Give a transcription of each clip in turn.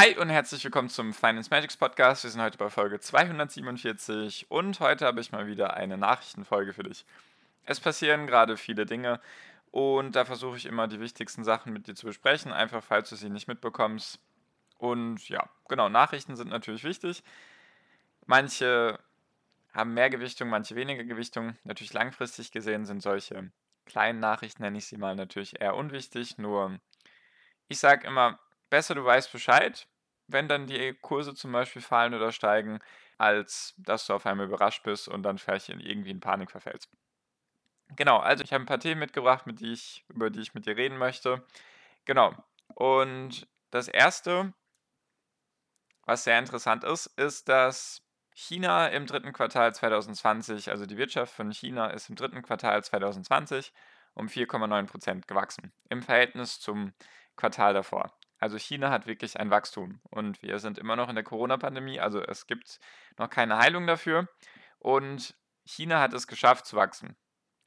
Hi und herzlich willkommen zum Finance Magics Podcast. Wir sind heute bei Folge 247 und heute habe ich mal wieder eine Nachrichtenfolge für dich. Es passieren gerade viele Dinge und da versuche ich immer die wichtigsten Sachen mit dir zu besprechen, einfach falls du sie nicht mitbekommst. Und ja, genau, Nachrichten sind natürlich wichtig. Manche haben mehr Gewichtung, manche weniger Gewichtung. Natürlich langfristig gesehen sind solche kleinen Nachrichten, nenne ich sie mal, natürlich eher unwichtig. Nur ich sage immer, besser du weißt Bescheid, wenn dann die Kurse zum Beispiel fallen oder steigen, als dass du auf einmal überrascht bist und dann vielleicht in irgendwie in Panik verfällst. Genau, also ich habe ein paar Themen mitgebracht, mit die ich, über die ich mit dir reden möchte. Genau. Und das erste, was sehr interessant ist, ist, dass China im dritten Quartal 2020, also die Wirtschaft von China ist im dritten Quartal 2020 um 4,9% gewachsen im Verhältnis zum Quartal davor. Also China hat wirklich ein Wachstum und wir sind immer noch in der Corona-Pandemie, also es gibt noch keine Heilung dafür. Und China hat es geschafft zu wachsen.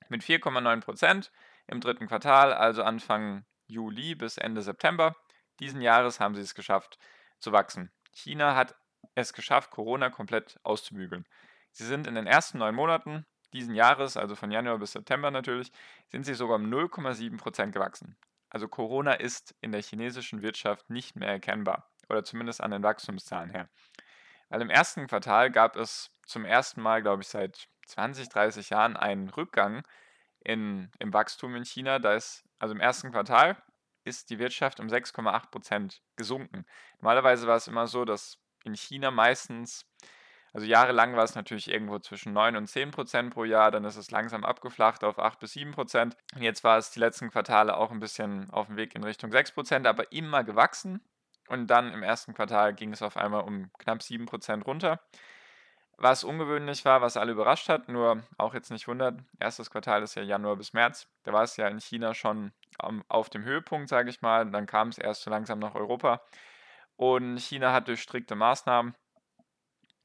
Mit 4,9 Prozent im dritten Quartal, also Anfang Juli bis Ende September diesen Jahres haben sie es geschafft zu wachsen. China hat es geschafft, Corona komplett auszubügeln. Sie sind in den ersten neun Monaten diesen Jahres, also von Januar bis September natürlich, sind sie sogar um 0,7 Prozent gewachsen. Also Corona ist in der chinesischen Wirtschaft nicht mehr erkennbar oder zumindest an den Wachstumszahlen her. Weil im ersten Quartal gab es zum ersten Mal, glaube ich, seit 20, 30 Jahren einen Rückgang in, im Wachstum in China. Da ist, also im ersten Quartal ist die Wirtschaft um 6,8 Prozent gesunken. Normalerweise war es immer so, dass in China meistens also jahrelang war es natürlich irgendwo zwischen 9 und 10 Prozent pro Jahr, dann ist es langsam abgeflacht auf 8 bis 7 Prozent. Und jetzt war es die letzten Quartale auch ein bisschen auf dem Weg in Richtung 6 Prozent, aber immer gewachsen. Und dann im ersten Quartal ging es auf einmal um knapp 7 Prozent runter. Was ungewöhnlich war, was alle überrascht hat, nur auch jetzt nicht wundert, erstes Quartal ist ja Januar bis März. Da war es ja in China schon auf dem Höhepunkt, sage ich mal. Dann kam es erst so langsam nach Europa. Und China hat durch strikte Maßnahmen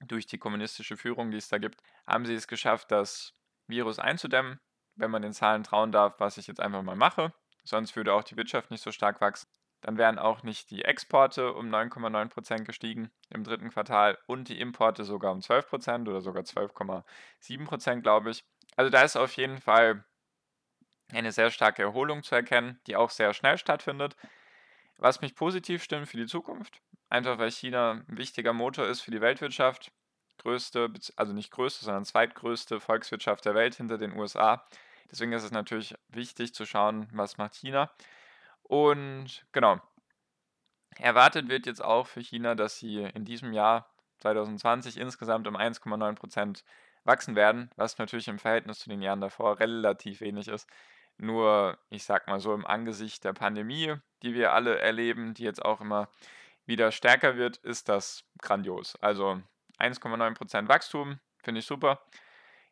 durch die kommunistische Führung, die es da gibt, haben sie es geschafft, das Virus einzudämmen, wenn man den Zahlen trauen darf, was ich jetzt einfach mal mache. Sonst würde auch die Wirtschaft nicht so stark wachsen. Dann wären auch nicht die Exporte um 9,9% gestiegen im dritten Quartal und die Importe sogar um 12% oder sogar 12,7%, glaube ich. Also da ist auf jeden Fall eine sehr starke Erholung zu erkennen, die auch sehr schnell stattfindet. Was mich positiv stimmt für die Zukunft, einfach weil China ein wichtiger Motor ist für die Weltwirtschaft. Größte, also nicht größte, sondern zweitgrößte Volkswirtschaft der Welt hinter den USA. Deswegen ist es natürlich wichtig zu schauen, was macht China. Und genau, erwartet wird jetzt auch für China, dass sie in diesem Jahr 2020 insgesamt um 1,9% wachsen werden, was natürlich im Verhältnis zu den Jahren davor relativ wenig ist. Nur, ich sag mal so, im Angesicht der Pandemie, die wir alle erleben, die jetzt auch immer wieder stärker wird, ist das grandios. Also 1,9% Wachstum, finde ich super.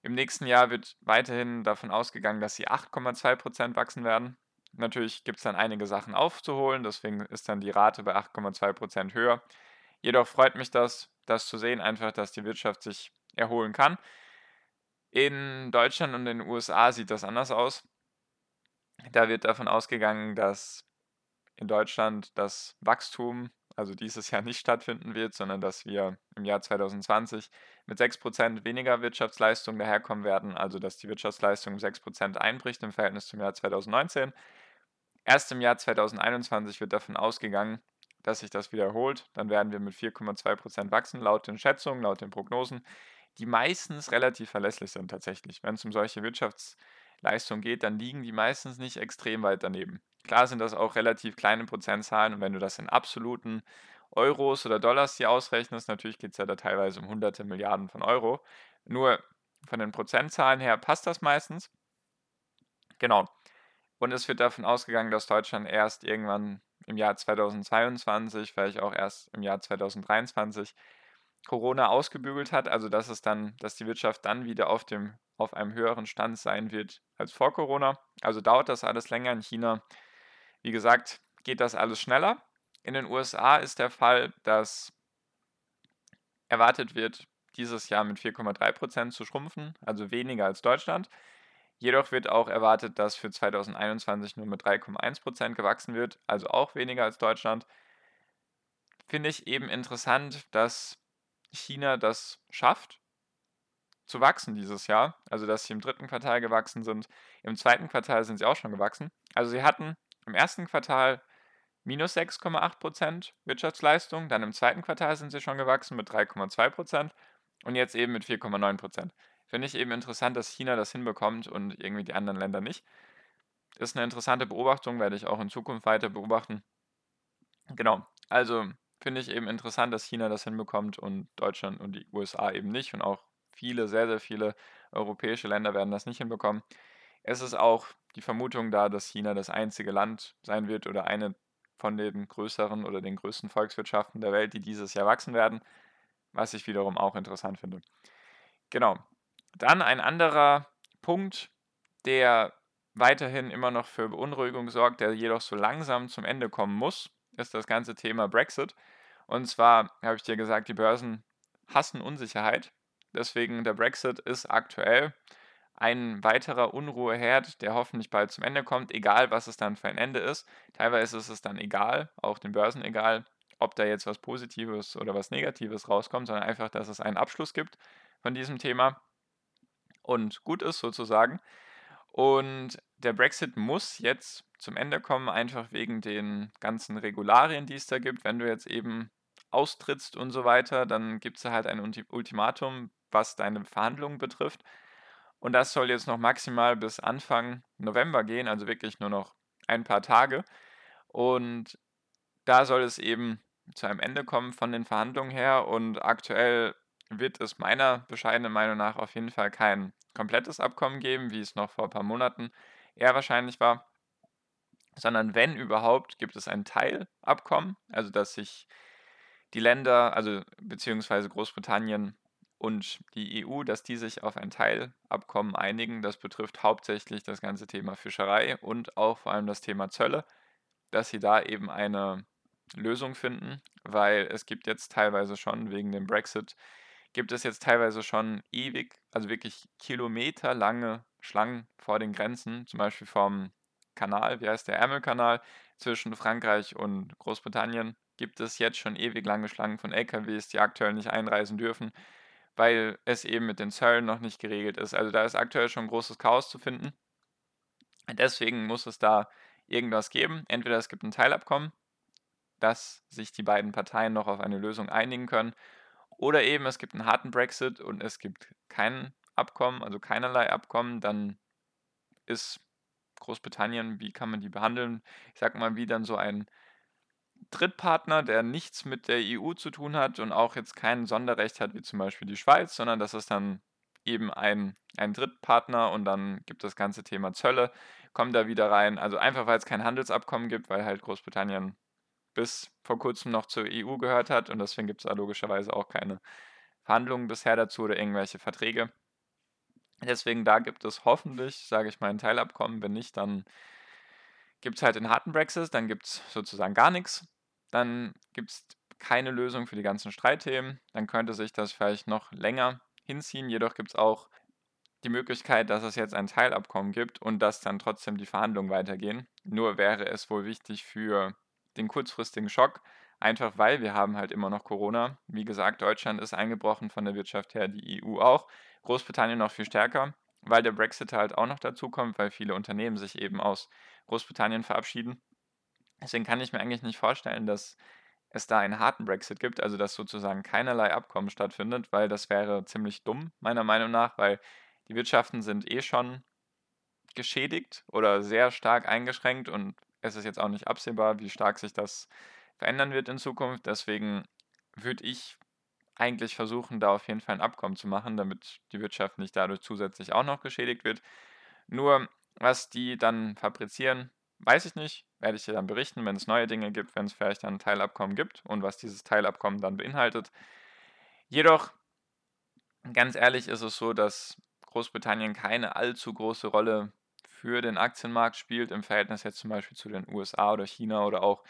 Im nächsten Jahr wird weiterhin davon ausgegangen, dass sie 8,2% wachsen werden. Natürlich gibt es dann einige Sachen aufzuholen, deswegen ist dann die Rate bei 8,2% höher. Jedoch freut mich das, das zu sehen, einfach, dass die Wirtschaft sich erholen kann. In Deutschland und in den USA sieht das anders aus. Da wird davon ausgegangen, dass in Deutschland das Wachstum also dieses Jahr nicht stattfinden wird, sondern dass wir im Jahr 2020 mit 6% weniger Wirtschaftsleistung daherkommen werden, also dass die Wirtschaftsleistung um 6% einbricht im Verhältnis zum Jahr 2019. Erst im Jahr 2021 wird davon ausgegangen, dass sich das wiederholt. Dann werden wir mit 4,2% wachsen, laut den Schätzungen, laut den Prognosen, die meistens relativ verlässlich sind tatsächlich. Wenn es um solche Wirtschaftsleistungen geht, dann liegen die meistens nicht extrem weit daneben. Klar sind das auch relativ kleine Prozentzahlen und wenn du das in absoluten Euros oder Dollars hier ausrechnest, natürlich geht es ja da teilweise um hunderte Milliarden von Euro. Nur von den Prozentzahlen her passt das meistens. Genau. Und es wird davon ausgegangen, dass Deutschland erst irgendwann im Jahr 2022, vielleicht auch erst im Jahr 2023 Corona ausgebügelt hat, also dass es dann, dass die Wirtschaft dann wieder auf dem auf einem höheren Stand sein wird als vor Corona. Also dauert das alles länger in China. Wie gesagt, geht das alles schneller. In den USA ist der Fall, dass erwartet wird, dieses Jahr mit 4,3% zu schrumpfen, also weniger als Deutschland. Jedoch wird auch erwartet, dass für 2021 nur mit 3,1% gewachsen wird, also auch weniger als Deutschland. Finde ich eben interessant, dass China das schafft, zu wachsen dieses Jahr. Also, dass sie im dritten Quartal gewachsen sind. Im zweiten Quartal sind sie auch schon gewachsen. Also, sie hatten im ersten Quartal minus 6,8% Wirtschaftsleistung. Dann im zweiten Quartal sind sie schon gewachsen mit 3,2% und jetzt eben mit 4,9%. Finde ich eben interessant, dass China das hinbekommt und irgendwie die anderen Länder nicht. Ist eine interessante Beobachtung, werde ich auch in Zukunft weiter beobachten. Genau, also finde ich eben interessant, dass China das hinbekommt und Deutschland und die USA eben nicht und auch viele, sehr, sehr viele europäische Länder werden das nicht hinbekommen. Es ist auch die Vermutung da, dass China das einzige Land sein wird oder eine von den größeren oder den größten Volkswirtschaften der Welt, die dieses Jahr wachsen werden, was ich wiederum auch interessant finde. Genau. Dann ein anderer Punkt, der weiterhin immer noch für Beunruhigung sorgt, der jedoch so langsam zum Ende kommen muss, ist das ganze Thema Brexit. Und zwar habe ich dir gesagt, die Börsen hassen Unsicherheit. Deswegen der Brexit ist aktuell ein weiterer Unruheherd, der hoffentlich bald zum Ende kommt, egal was es dann für ein Ende ist. Teilweise ist es dann egal, auch den Börsen egal, ob da jetzt was Positives oder was Negatives rauskommt, sondern einfach, dass es einen Abschluss gibt von diesem Thema und gut ist sozusagen. Und der Brexit muss jetzt zum Ende kommen, einfach wegen den ganzen Regularien, die es da gibt. Wenn du jetzt eben austrittst und so weiter, dann gibt es halt ein Ultimatum, was deine Verhandlungen betrifft. Und das soll jetzt noch maximal bis Anfang November gehen, also wirklich nur noch ein paar Tage. Und da soll es eben zu einem Ende kommen von den Verhandlungen her. Und aktuell wird es meiner bescheidenen Meinung nach auf jeden Fall kein komplettes Abkommen geben, wie es noch vor ein paar Monaten eher wahrscheinlich war, sondern wenn überhaupt, gibt es ein Teilabkommen, also dass sich die Länder, also beziehungsweise Großbritannien und die EU, dass die sich auf ein Teilabkommen einigen. Das betrifft hauptsächlich das ganze Thema Fischerei und auch vor allem das Thema Zölle, dass sie da eben eine Lösung finden, weil es gibt jetzt teilweise schon wegen dem Brexit, gibt es jetzt teilweise schon ewig, also wirklich kilometerlange Schlangen vor den Grenzen, zum Beispiel vom Kanal, wie heißt der Ärmelkanal zwischen Frankreich und Großbritannien, gibt es jetzt schon ewig lange Schlangen von LKWs, die aktuell nicht einreisen dürfen weil es eben mit den Zöllen noch nicht geregelt ist. Also da ist aktuell schon großes Chaos zu finden. Deswegen muss es da irgendwas geben. Entweder es gibt ein Teilabkommen, dass sich die beiden Parteien noch auf eine Lösung einigen können, oder eben es gibt einen harten Brexit und es gibt kein Abkommen, also keinerlei Abkommen, dann ist Großbritannien, wie kann man die behandeln? Ich sag mal, wie dann so ein Drittpartner, der nichts mit der EU zu tun hat und auch jetzt kein Sonderrecht hat, wie zum Beispiel die Schweiz, sondern das ist dann eben ein, ein Drittpartner und dann gibt das ganze Thema Zölle, kommt da wieder rein. Also einfach, weil es kein Handelsabkommen gibt, weil halt Großbritannien bis vor kurzem noch zur EU gehört hat und deswegen gibt es da logischerweise auch keine Verhandlungen bisher dazu oder irgendwelche Verträge. Deswegen da gibt es hoffentlich, sage ich mal, ein Teilabkommen. Wenn nicht, dann gibt es halt den harten Brexit, dann gibt es sozusagen gar nichts dann gibt es keine Lösung für die ganzen Streitthemen. Dann könnte sich das vielleicht noch länger hinziehen. Jedoch gibt es auch die Möglichkeit, dass es jetzt ein Teilabkommen gibt und dass dann trotzdem die Verhandlungen weitergehen. Nur wäre es wohl wichtig für den kurzfristigen Schock, einfach weil wir haben halt immer noch Corona. Wie gesagt, Deutschland ist eingebrochen von der Wirtschaft her, die EU auch, Großbritannien noch viel stärker, weil der Brexit halt auch noch dazu kommt, weil viele Unternehmen sich eben aus Großbritannien verabschieden. Deswegen kann ich mir eigentlich nicht vorstellen, dass es da einen harten Brexit gibt, also dass sozusagen keinerlei Abkommen stattfindet, weil das wäre ziemlich dumm, meiner Meinung nach, weil die Wirtschaften sind eh schon geschädigt oder sehr stark eingeschränkt und es ist jetzt auch nicht absehbar, wie stark sich das verändern wird in Zukunft. Deswegen würde ich eigentlich versuchen, da auf jeden Fall ein Abkommen zu machen, damit die Wirtschaft nicht dadurch zusätzlich auch noch geschädigt wird. Nur was die dann fabrizieren, weiß ich nicht. Werde ich dir dann berichten, wenn es neue Dinge gibt, wenn es vielleicht ein Teilabkommen gibt und was dieses Teilabkommen dann beinhaltet. Jedoch, ganz ehrlich, ist es so, dass Großbritannien keine allzu große Rolle für den Aktienmarkt spielt, im Verhältnis jetzt zum Beispiel zu den USA oder China oder auch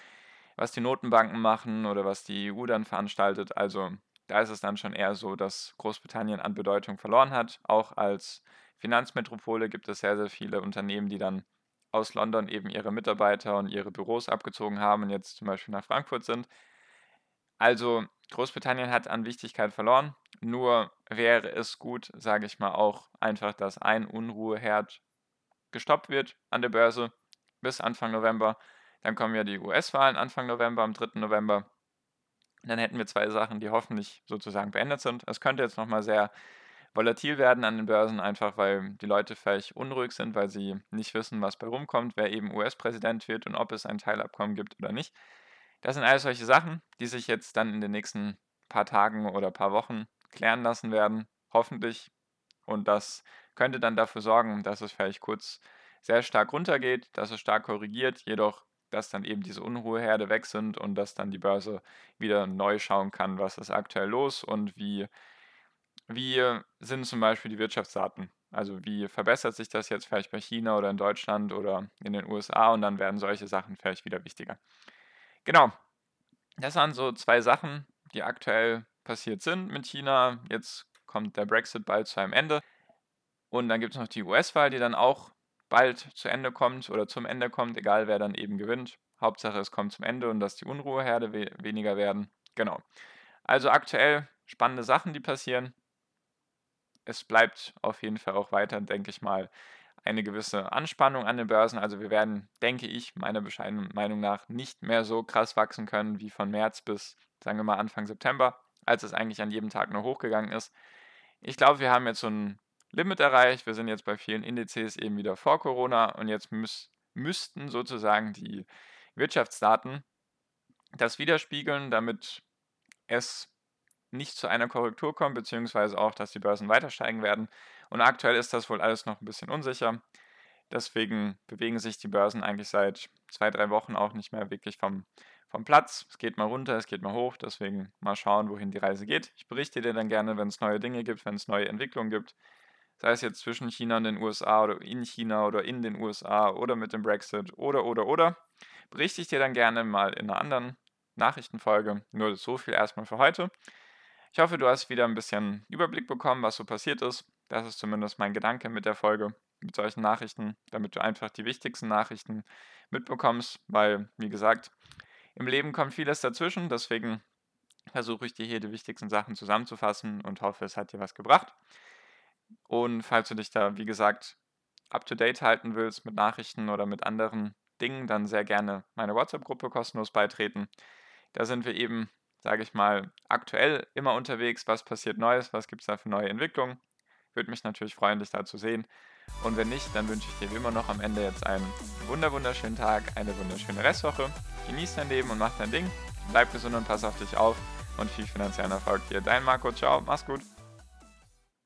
was die Notenbanken machen oder was die EU dann veranstaltet. Also da ist es dann schon eher so, dass Großbritannien an Bedeutung verloren hat. Auch als Finanzmetropole gibt es sehr, sehr viele Unternehmen, die dann aus London eben ihre Mitarbeiter und ihre Büros abgezogen haben und jetzt zum Beispiel nach Frankfurt sind. Also Großbritannien hat an Wichtigkeit verloren. Nur wäre es gut, sage ich mal, auch einfach, dass ein Unruheherd gestoppt wird an der Börse bis Anfang November. Dann kommen ja die US-Wahlen Anfang November, am 3. November. Dann hätten wir zwei Sachen, die hoffentlich sozusagen beendet sind. Es könnte jetzt nochmal sehr volatil werden an den Börsen, einfach weil die Leute vielleicht unruhig sind, weil sie nicht wissen, was bei rumkommt, wer eben US-Präsident wird und ob es ein Teilabkommen gibt oder nicht. Das sind alles solche Sachen, die sich jetzt dann in den nächsten paar Tagen oder paar Wochen klären lassen werden, hoffentlich. Und das könnte dann dafür sorgen, dass es vielleicht kurz sehr stark runtergeht, dass es stark korrigiert, jedoch dass dann eben diese Unruheherde weg sind und dass dann die Börse wieder neu schauen kann, was ist aktuell los und wie, wie sind zum Beispiel die Wirtschaftsdaten. Also wie verbessert sich das jetzt vielleicht bei China oder in Deutschland oder in den USA und dann werden solche Sachen vielleicht wieder wichtiger. Genau, das waren so zwei Sachen, die aktuell passiert sind mit China. Jetzt kommt der Brexit bald zu einem Ende. Und dann gibt es noch die US-Wahl, die dann auch bald zu Ende kommt oder zum Ende kommt, egal wer dann eben gewinnt. Hauptsache es kommt zum Ende und dass die Unruheherde we weniger werden. Genau. Also aktuell spannende Sachen, die passieren. Es bleibt auf jeden Fall auch weiter, denke ich mal, eine gewisse Anspannung an den Börsen. Also wir werden, denke ich, meiner bescheidenen Meinung nach nicht mehr so krass wachsen können wie von März bis, sagen wir mal, Anfang September, als es eigentlich an jedem Tag nur hochgegangen ist. Ich glaube, wir haben jetzt so ein Limit erreicht. Wir sind jetzt bei vielen Indizes eben wieder vor Corona und jetzt müß, müssten sozusagen die Wirtschaftsdaten das widerspiegeln, damit es nicht zu einer Korrektur kommt, beziehungsweise auch, dass die Börsen weiter steigen werden. Und aktuell ist das wohl alles noch ein bisschen unsicher. Deswegen bewegen sich die Börsen eigentlich seit zwei, drei Wochen auch nicht mehr wirklich vom, vom Platz. Es geht mal runter, es geht mal hoch. Deswegen mal schauen, wohin die Reise geht. Ich berichte dir dann gerne, wenn es neue Dinge gibt, wenn es neue Entwicklungen gibt sei es jetzt zwischen China und den USA oder in China oder in den USA oder mit dem Brexit oder oder oder, berichte ich dir dann gerne mal in einer anderen Nachrichtenfolge. Nur so viel erstmal für heute. Ich hoffe, du hast wieder ein bisschen Überblick bekommen, was so passiert ist. Das ist zumindest mein Gedanke mit der Folge, mit solchen Nachrichten, damit du einfach die wichtigsten Nachrichten mitbekommst, weil, wie gesagt, im Leben kommt vieles dazwischen, deswegen versuche ich dir hier die wichtigsten Sachen zusammenzufassen und hoffe, es hat dir was gebracht. Und falls du dich da, wie gesagt, up-to-date halten willst mit Nachrichten oder mit anderen Dingen, dann sehr gerne meine WhatsApp-Gruppe kostenlos beitreten. Da sind wir eben, sage ich mal, aktuell immer unterwegs. Was passiert Neues? Was gibt es da für neue Entwicklungen? Würde mich natürlich freuen, dich da zu sehen. Und wenn nicht, dann wünsche ich dir wie immer noch am Ende jetzt einen wunder wunderschönen Tag, eine wunderschöne Restwoche. Genieß dein Leben und mach dein Ding. Bleib gesund und pass auf dich auf. Und viel finanziellen Erfolg dir. Dein Marco, ciao, mach's gut.